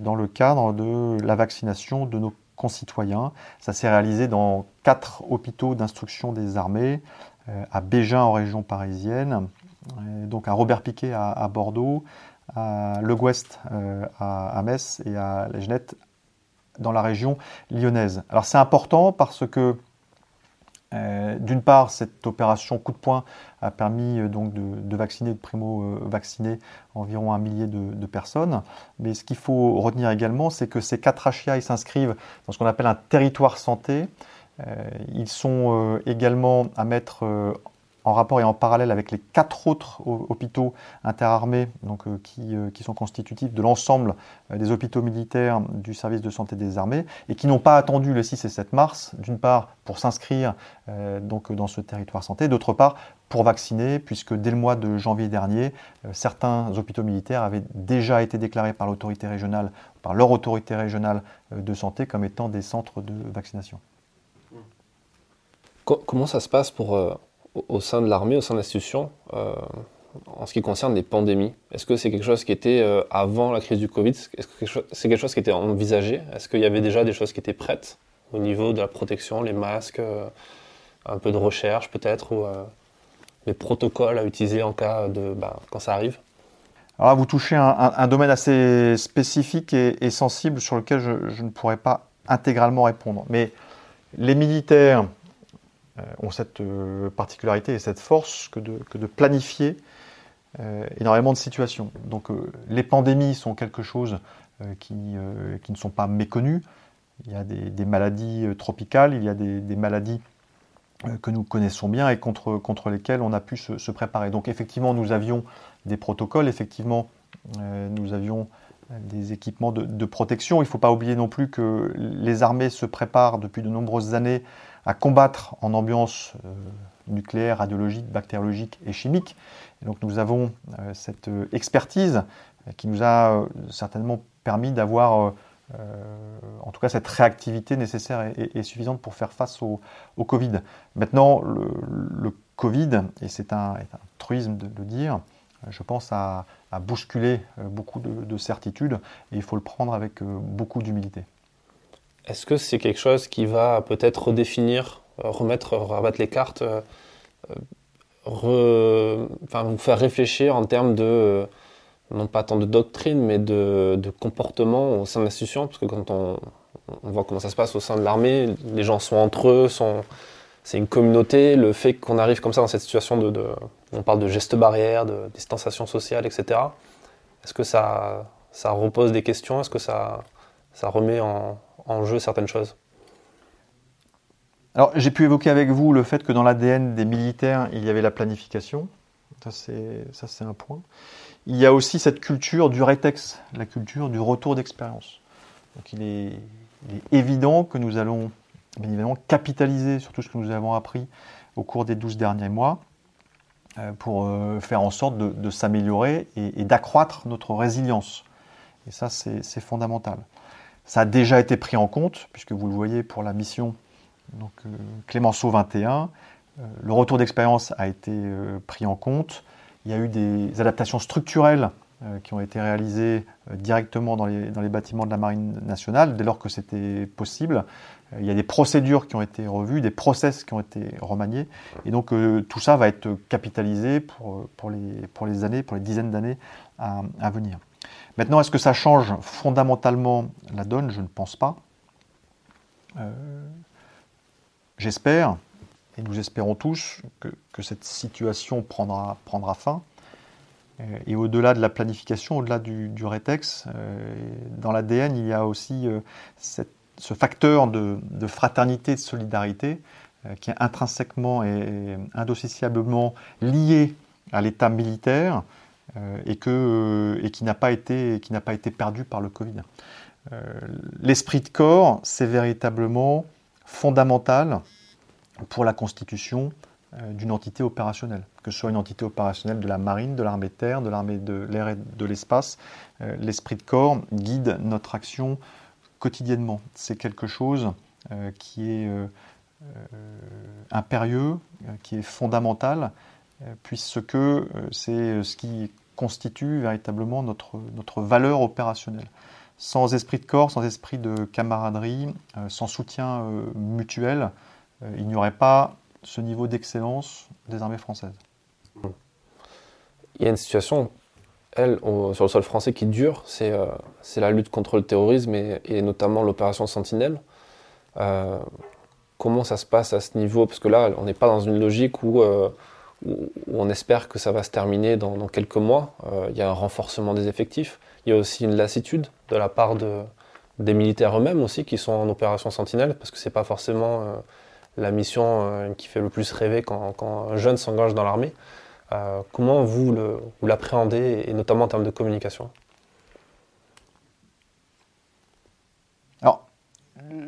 dans le cadre de la vaccination de nos concitoyens. Ça s'est réalisé dans quatre hôpitaux d'instruction des armées, euh, à Bégin en région parisienne, donc à Robert Piquet à, Bordeaux, à Le Gouest euh, à, Metz et à Genette dans la région lyonnaise. Alors c'est important parce que euh, d'une part, cette opération coup de poing a permis euh, donc de, vacciner, de primo-vacciner environ un millier de, personnes. Mais ce qu'il faut retenir également, c'est que ces quatre HIA s'inscrivent dans ce qu'on appelle un territoire santé. Euh, ils sont également à mettre en rapport et en parallèle avec les quatre autres hôpitaux interarmés donc, euh, euh, qui, sont constitutifs de l'ensemble euh, des hôpitaux militaires du service de santé des armées et qui n'ont pas attendu le 6 et 7 mars, d'une part pour s'inscrire dans ce territoire santé, d'autre part pour vacciner, puisque dès le mois de janvier dernier, certains hôpitaux militaires avaient déjà été déclarés par l'autorité régionale, par leur autorité régionale de santé comme étant des centres de vaccination. Comment ça se passe pour au sein de l'armée, au sein de l'institution, euh, en ce qui concerne les pandémies Est-ce que c'est quelque chose qui était euh, avant la crise du Covid? Est-ce que c'est quelque chose qui était envisagé? Est-ce qu'il y avait déjà des choses qui étaient prêtes au niveau de la protection, les masques, euh, un peu de recherche peut-être ou les protocoles à utiliser en cas de bah, quand ça arrive? Alors vous touchez un, domaine assez spécifique et, sensible sur lequel je, ne pourrais pas intégralement répondre. Mais les militaires ont cette euh, particularité et cette force que de, planifier euh, énormément de situations. Donc les pandémies sont quelque chose qui, qui, ne sont pas méconnues. Il y a des, maladies tropicales, il y a des maladies euh, que nous connaissons bien et contre, contre lesquels on a pu se, préparer. Donc effectivement, nous avions des protocoles, effectivement, euh, nous avions des équipements de, protection. Il ne faut pas oublier non plus que les armées se préparent depuis de nombreuses années à combattre en ambiance euh, nucléaire, radiologique, bactériologique et chimique. Donc nous avons cette expertise qui nous a certainement permis d'avoir euh, en tout cas cette réactivité nécessaire et, suffisante pour faire face au, Covid. Maintenant, le, Covid, et c'est un, truisme de le dire, je pense à, bousculer euh, beaucoup de, certitudes et il faut le prendre avec euh, beaucoup d'humilité. Est-ce que c'est quelque chose qui va peut-être redéfinir, remettre, rabattre les cartes, enfin, vous faire réfléchir en termes de non pas tant de doctrine, mais de, comportement au sein de l'institution, parce que quand on, voit comment ça se passe au sein de l'armée, les gens sont entre eux, c'est une communauté, le fait qu'on arrive comme ça dans cette situation de, on parle de gestes barrières, de distanciation sociale, etc. Est-ce que ça, ça repose des questions? Est-ce que ça, ça remet en, en jeu certaines choses Alors j'ai pu évoquer avec vous le fait que dans l'ADN des militaires, il y avait la planification. Ça c'est un point il y a aussi cette culture du rétex, la culture du retour d'expérience. Donc il est, évident que nous allons bien évidemment capitaliser sur tout ce que nous avons appris au cours des 12 derniers mois euh, pour euh, faire en sorte de, s'améliorer et, d'accroître notre résilience. Et ça, c'est fondamental. Ça a déjà été pris en compte, puisque vous le voyez pour la mission euh, Clémenceau 21, le retour d'expérience a été pris en compte. Il y a eu des adaptations structurelles euh, qui ont été réalisées euh, directement dans les, bâtiments de la Marine nationale, dès lors que c'était possible. Euh, il y a des procédures qui ont été revues, des process qui ont été remaniés. Et donc tout ça va être capitalisé pour, les, années, pour les dizaines d'années à, venir. Maintenant, est-ce que ça change fondamentalement la donne? Je ne pense pas. J'espère, et nous espérons tous que, cette situation prendra, fin. Euh, et au-delà de la planification, au-delà du, du, rétex, euh, dans l'ADN, il y a aussi euh, ce facteur de, fraternité, de solidarité, qui est intrinsèquement et indissociablement lié à l'état militaire et, que, et qui n'a pas, été, qui pas été perdu par le Covid. L'esprit de corps, c'est véritablement fondamental pour la constitution euh, d'une entité opérationnelle, que ce soit une entité opérationnelle de la marine, de l'armée de terre, de l'armée de l'air et de l'espace. Euh, l'esprit de corps guide notre action quotidiennement. C'est quelque chose euh, qui est impérieux, qui est fondamental, puisque c'est ce qui constitue véritablement notre, notre valeur opérationnelle. Sans esprit de corps, sans esprit de camaraderie, sans soutien mutuel, euh, il n'y aurait pas ce niveau d'excellence des armées françaises. Il y a une situation, elle, sur le sol français qui dure, c'est euh, la lutte contre le terrorisme et, notamment l'opération Sentinelle. Euh, comment ça se passe à ce niveau? Parce que là, on n'est pas dans une logique où, on espère que ça va se terminer dans, quelques mois. il y a un renforcement des effectifs. Il y a aussi une lassitude de la part de, des militaires eux-mêmes aussi qui sont en opération Sentinelle, parce que c'est pas forcément la mission euh, qui fait le plus rêver quand, un jeune s'engage dans l'armée. Euh, comment vous l'appréhendez, et notamment en termes de communication? Alors,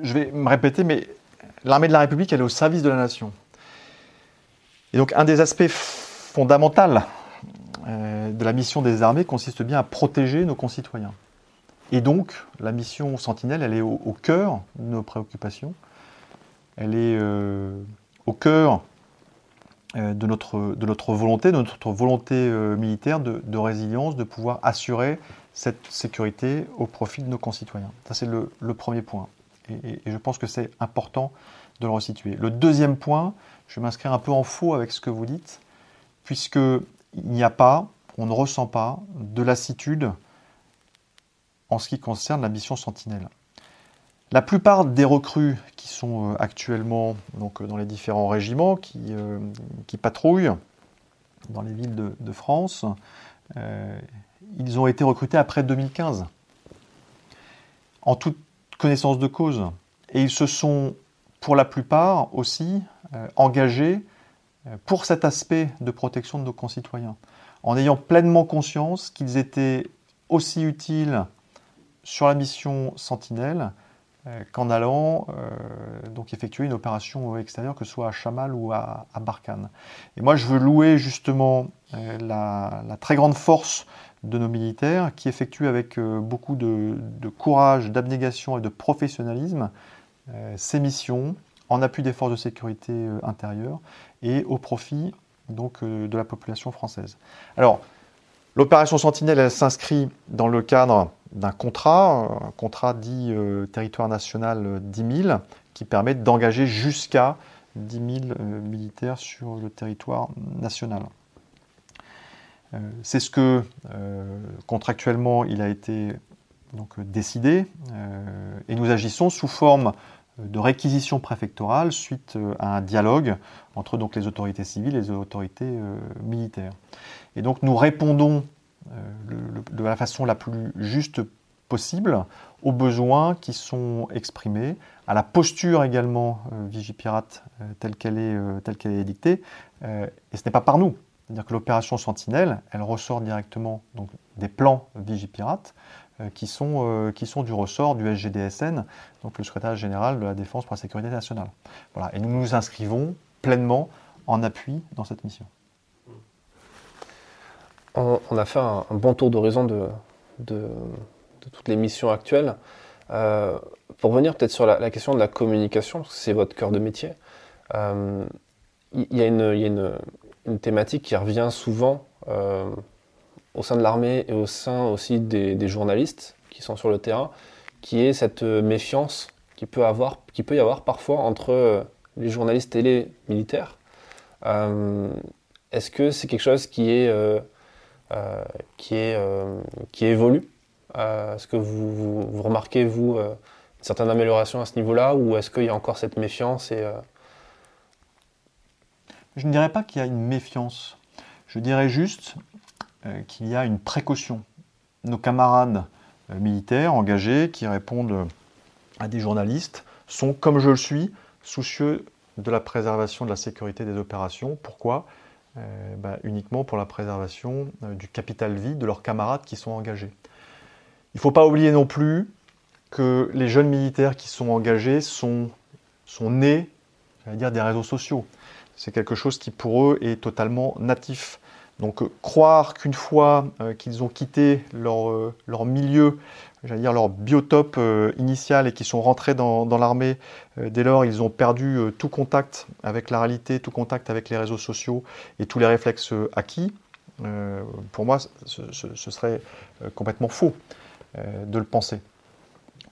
je vais me répéter, mais l'armée de la République, elle est au service de la nation. Et donc, un des aspects fondamentaux euh, de la mission des armées consiste bien à protéger nos concitoyens. Et donc, la mission Sentinelle, elle est au cœur de nos préoccupations elle est euh, au cœur euh, de, notre, volonté, de notre volonté militaire de, résilience, de pouvoir assurer cette sécurité au profit de nos concitoyens. Ça, c'est le, premier point. Et, je pense que c'est important le resituer. Le deuxième point, je vais m'inscrire un peu en faux avec ce que vous dites, puisqu'il n'y a pas, on ne ressent pas de lassitude en ce qui concerne la mission Sentinelle. La plupart des recrues qui sont euh, actuellement donc, euh, dans les différents régiments, euh, qui patrouillent dans les villes de, France, ils ont été recrutés après 2015, en toute connaissance de cause. Et ils se sont, pour la plupart aussi, engagés pour cet aspect de protection de nos concitoyens, en ayant pleinement conscience qu'ils étaient aussi utiles sur la mission Sentinelle euh, qu'en allant euh, donc effectuer une opération extérieure, que ce soit à Chamal ou à, Barkhane. Et moi, je veux louer justement euh, la, très grande force de nos militaires qui effectuent avec beaucoup de, courage, d'abnégation et de professionnalisme ces missions en appui des forces de sécurité intérieure et au profit donc de la population française. Alors, l'opération Sentinelle, elle s'inscrit dans le cadre d'un contrat, un contrat dit euh, territoire national 10 euh, 000, qui permet d'engager jusqu'à 10 000 euh, militaires sur le territoire national. C'est ce que contractuellement il a été donc, décidé et nous agissons sous forme de réquisition préfectorale suite à un dialogue entre donc, les autorités civiles et les autorités militaires. Et donc nous répondons euh, de la façon la plus juste possible aux besoins qui sont exprimés, à la posture également euh, Vigipirate euh, telle qu'elle est, est dictée. et ce n'est pas par nous. C'est-à-dire que l'opération Sentinelle, elle ressort directement donc, des plans Vigipirate qui, sont, qui sont du ressort du SGDSN, donc le secrétaire général de la Défense pour la Sécurité nationale. Voilà. Et nous nous inscrivons pleinement en appui dans cette mission on, a fait un, bon tour d'horizon de, toutes les missions actuelles. Euh, pour venir peut-être sur la, question de la communication, parce que c'est votre cœur de métier, euh, il y, a, une, thématique qui revient souvent euh, au sein de l'armée et au sein aussi des, journalistes qui sont sur le terrain, qui est cette méfiance qui peut, avoir, qui peut y avoir parfois entre les journalistes et les militaires. Est-ce que c'est quelque chose qui est euh, qui, est, euh, qui évolue? Euh, est-ce que vous, vous, remarquez, vous, une certaine amélioration à ce niveau-là, ou est-ce qu'il y a encore cette méfiance et, Je ne dirais pas qu'il y a une méfiance. Je dirais juste qu'il y a une précaution. Nos camarades militaires engagés qui répondent à des journalistes sont, comme je le suis, soucieux de la préservation de la sécurité des opérations. Pourquoi? Euh, bah, uniquement pour la préservation euh, du capital vie de leurs camarades qui sont engagés. Il ne faut pas oublier non plus que les jeunes militaires qui sont engagés sont, sont nés, dire, des réseaux sociaux. C'est quelque chose qui pour eux est totalement natif. Donc euh, croire qu'une fois qu'ils ont quitté leur, leur milieu j'allais dire, leur biotope euh, initial et qui sont rentrés dans, l'armée, euh, dès lors ils ont perdu euh, tout contact avec la réalité, tout contact avec les réseaux sociaux et tous les réflexes acquis, pour moi ce, ce serait complètement faux de le penser.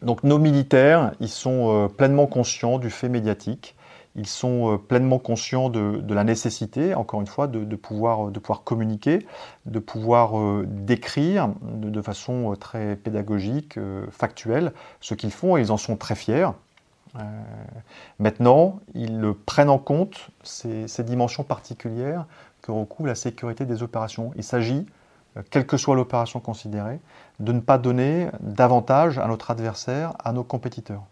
Donc nos militaires, ils sont pleinement conscients du fait médiatique ils sont euh, pleinement conscients de, la nécessité, encore une fois, de, pouvoir, de pouvoir communiquer, de pouvoir euh, décrire de, façon euh, très pédagogique, factuelle, ce qu'ils font, et ils en sont très fiers. maintenant, ils prennent en compte ces, ces, dimensions particulières que recouvre la sécurité des opérations. Il s'agit, quelle que soit l'opération considérée, de ne pas donner davantage à notre adversaire, à nos compétiteurs.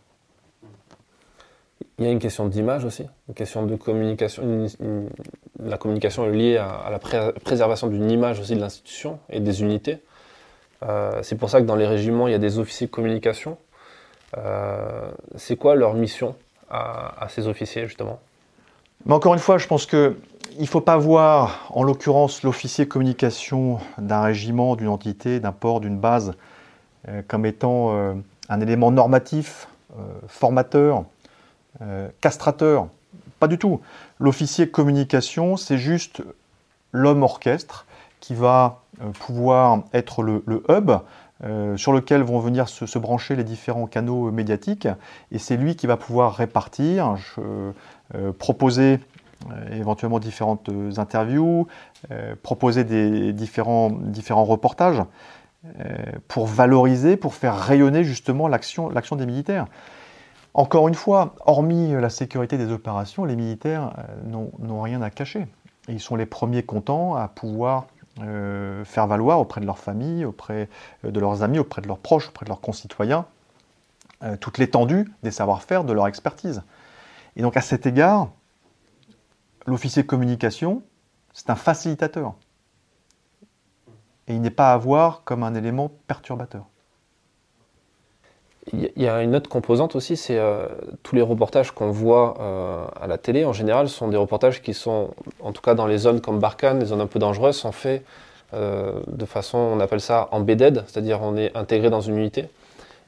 Il y a une question d'image aussi, une question de communication. la communication est liée à, la préservation d'une image aussi de l'institution et des unités. Euh, c'est pour ça que dans les régiments, il y a des officiers de communication. Euh, c'est quoi leur mission à, ces officiers, justement? Mais encore une fois, je pense qu'il ne faut pas voir, en l'occurrence, l'officier communication d'un régiment, d'une entité, d'un port, d'une base, euh, comme étant un élément normatif, formateur, euh, castrateur. Pas du tout. L'officier communication, c'est juste l'homme orchestre qui va euh, pouvoir être le, hub euh, sur lequel vont venir se, brancher les différents canaux médiatiques. Et c'est lui qui va pouvoir répartir, proposer éventuellement différentes interviews, proposer des différents, différents reportages pour valoriser, pour faire rayonner justement l'action des militaires. Encore une fois, hormis la sécurité des opérations, les militaires n'ont rien à cacher. ils sont les premiers contents à pouvoir euh, faire valoir auprès de leur famille, auprès euh, de leurs amis, auprès de leurs proches, auprès de leurs concitoyens, euh, toute l'étendue des savoir-faire, de leur expertise. Et donc à cet égard, l'officier de communication, c'est un facilitateur. Et il n'est pas à voir comme un élément perturbateur. Il y a une autre composante aussi, c'est tous les reportages qu'on voit à la télé, en général, sont des reportages qui sont, en tout cas dans les zones comme Barkhane, les zones un peu dangereuses, sont faits euh, de façon, on appelle ça embedded, c'est-à-dire on est intégré dans une unité.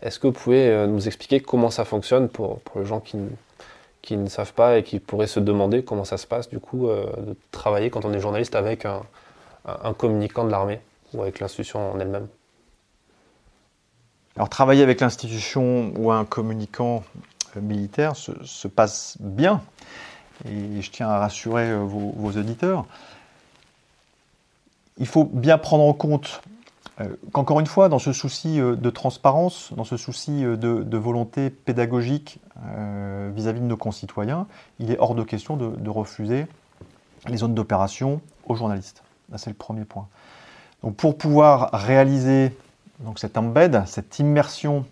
Est-ce que vous pouvez euh, nous expliquer comment ça fonctionne pour, pour les gens qui, qui, ne savent pas et qui pourraient se demander comment ça se passe du coup euh, de travailler quand on est journaliste avec un, un communicant de l'armée ou avec l'institution en elle-même? Alors travailler avec l'institution ou un communicant militaire se, se, passe bien et je tiens à rassurer vos, vos auditeurs il faut bien prendre en compte euh, qu'encore une fois, dans ce souci euh, de transparence, dans ce souci euh, de, volonté pédagogique vis-à-vis de nos concitoyens, il est hors de question de, refuser les zones d'opération aux journalistes. C'est le premier point. Donc, pour pouvoir réaliser donc, cet embed, cette immersion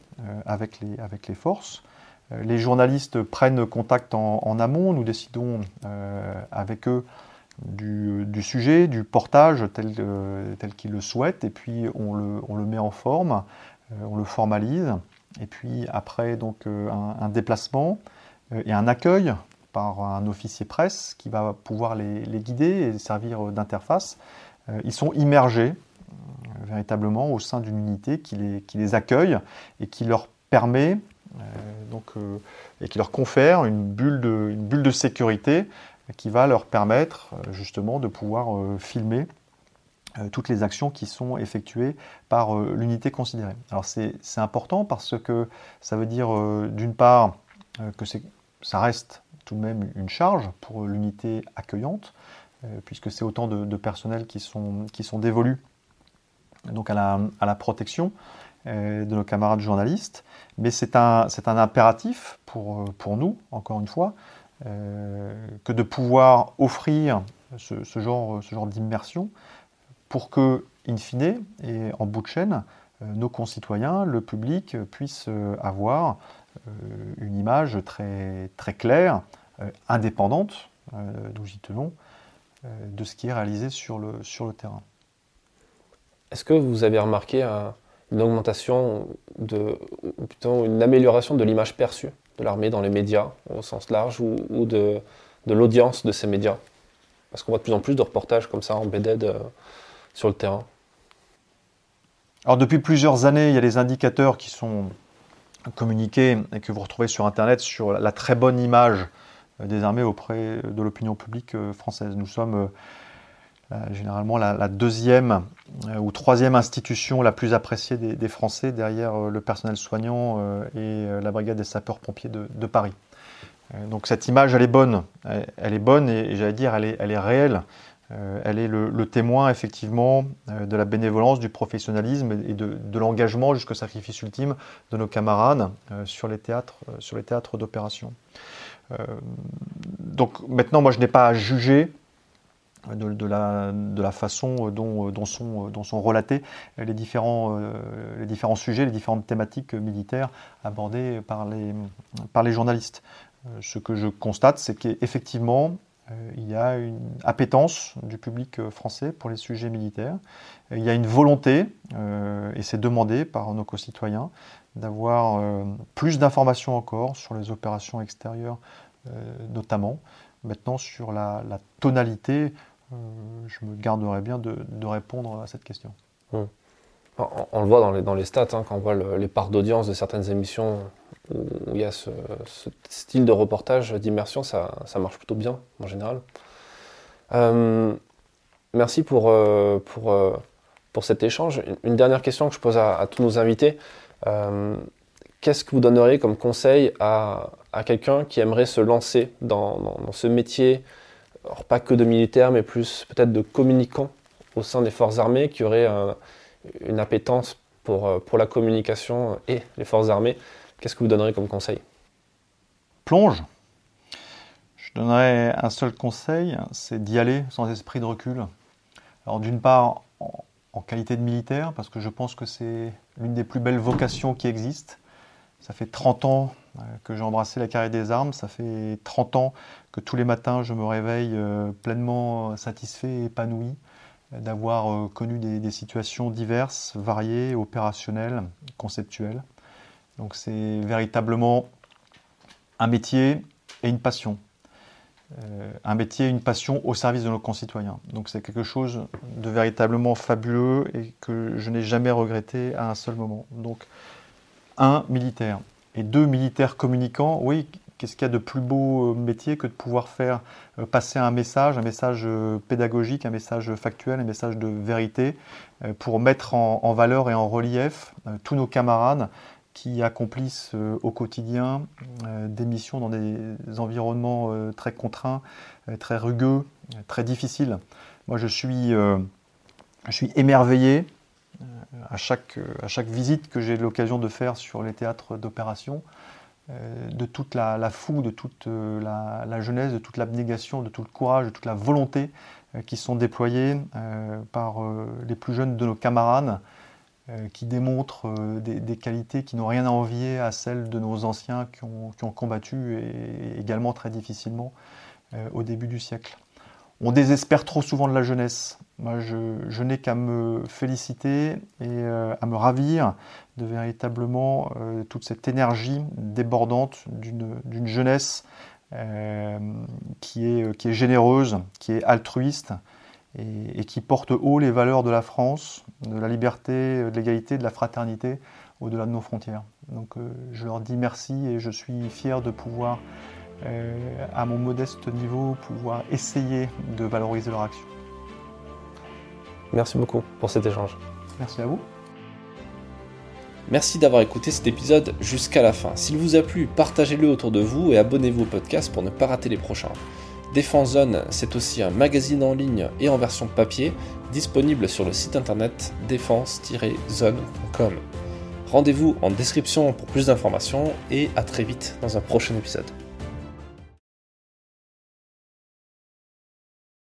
avec, les, avec les forces, les journalistes prennent contact en, amont, nous décidons avec eux du, sujet, du portage tel, euh, tel qu'il le souhaite, et puis on le, met en forme, euh, on le formalise, et puis après donc euh, un, déplacement et un accueil par un officier presse qui va pouvoir les guider et servir d'interface. ils sont immergés véritablement au sein d'une unité qui les, accueille et qui leur permet donc, et qui leur confère une bulle de, sécurité qui va leur permettre euh, justement de pouvoir euh, filmer euh, toutes les actions qui sont effectuées par l'unité considérée. Alors c'est important parce que ça veut dire d'une part que ça reste tout de même une charge pour l'unité accueillante, puisque c'est autant de, personnel qui sont dévolus donc à la, protection de nos camarades journalistes, mais c'est un, un impératif pour, pour nous, encore une fois, euh, que de pouvoir offrir ce, genre, ce genre d'immersion pour que, in fine, et en bout de chaîne, euh, nos concitoyens, le public, puissent euh, avoir une image très, très claire, indépendante, d'où y tenons, de ce qui est réalisé sur le, sur le terrain. Est-ce que vous avez remarqué une augmentation, ou plutôt une amélioration de l'image perçue de l'armée dans les médias au sens large ou, de, l'audience de ces médias? Parce qu'on voit de plus en plus de reportages comme ça embedded euh, sur le terrain. Alors depuis plusieurs années, il y a des indicateurs qui sont communiqués et que vous retrouvez sur Internet sur la très bonne image euh, des armées auprès de l'opinion publique euh, française. Nous sommes euh, généralement la, deuxième euh, ou troisième institution la plus appréciée des, Français derrière euh, le personnel soignant et la brigade des sapeurs-pompiers de, Paris. donc cette image, elle est bonne, elle, est bonne et, j'allais dire, elle est, elle est réelle. elle est le, témoin effectivement de la bénévolence, du professionnalisme et de, de l'engagement jusqu'au sacrifice ultime de nos camarades sur les théâtres, sur les théâtres d'opération. donc maintenant, moi, je n'ai pas à juger de, la, façon dont, sont, relatés les différents, euh, les différents sujets, les différentes thématiques militaires abordées par les, par les journalistes. Euh, ce que je constate, c'est qu'effectivement, euh, il y a une appétence du public français pour les sujets militaires. Il y a une volonté, et c'est demandé par nos concitoyens, d'avoir plus d'informations encore sur les opérations extérieures notamment. Maintenant, sur la, tonalité, euh, je me garderai bien de, répondre à cette question. On, le voit dans les, stats, hein, quand on voit les parts d'audience de certaines émissions où il y a ce, style de reportage, d'immersion, ça, ça, marche plutôt bien en général. Euh, merci pour, euh, pour, pour cet échange. Une dernière question que je pose à, tous nos invités. Qu'est-ce que vous donneriez comme conseil à, à quelqu'un qui aimerait se lancer dans, ce métier alors pas que de militaires, mais plus peut-être de communicants au sein des forces armées qui auraient une appétence pour, pour la communication et les forces armées, qu'est-ce que vous donneriez comme conseil? Plonge. Je donnerais un seul conseil, c'est d'y aller sans esprit de recul. Alors d'une part, en, qualité de militaire, parce que je pense que c'est l'une des plus belles vocations qui existent. Ça fait 30 ans euh, que j'ai embrassé la carrière des armes, ça fait 30 ans que tous les matins je me réveille euh, pleinement satisfait et épanoui euh, d'avoir connu des, situations diverses, variées, opérationnelles, conceptuelles. Donc c'est véritablement un métier et une passion. un métier et une passion au service de nos concitoyens. Donc c'est quelque chose de véritablement fabuleux et que je n'ai jamais regretté à un seul moment. Donc un militaire et deux militaires communicants, oui, qu'est-ce qu'il y a de plus beau euh, métier que de pouvoir faire euh, passer un message, un message euh, pédagogique, un message factuel, un message de vérité, pour mettre en, valeur et en relief tous nos camarades qui accomplissent au quotidien des missions dans des environnements très contraints, très rugueux, très difficiles. Moi, je suis, je suis émerveillé à chaque, à chaque visite que j'ai l'occasion de faire sur les théâtres d'opération, euh, de toute la, fougue, de toute euh, la, jeunesse, de toute l'abnégation, de tout le courage, de toute la volonté euh, qui sont déployés par les plus jeunes de nos camarades, qui démontrent des, qualités qui n'ont rien à envier à celles de nos anciens qui ont, qui ont combattu et, également très difficilement au début du siècle. On désespère trop souvent de la jeunesse. Moi, je, n'ai qu'à me féliciter et euh, à me ravir de véritablement euh, toute cette énergie débordante d'une jeunesse euh, qui, est, qui est généreuse, qui est altruiste et, qui porte haut les valeurs de la France, de la liberté, de l'égalité, de la fraternité au-delà de nos frontières. Donc je leur dis merci et je suis fier de pouvoir euh, à mon modeste niveau, pouvoir essayer de valoriser leur action. Merci beaucoup pour cet échange. Merci à vous. Merci d'avoir écouté cet épisode jusqu'à la fin. S'il vous a plu, partagez-le autour de vous et abonnez-vous au podcast pour ne pas rater les prochains. Défense Zone, c'est aussi un magazine en ligne et en version papier disponible sur le site internet défense-zone.com. Rendez-vous en description pour plus d'informations et à très vite dans un prochain épisode.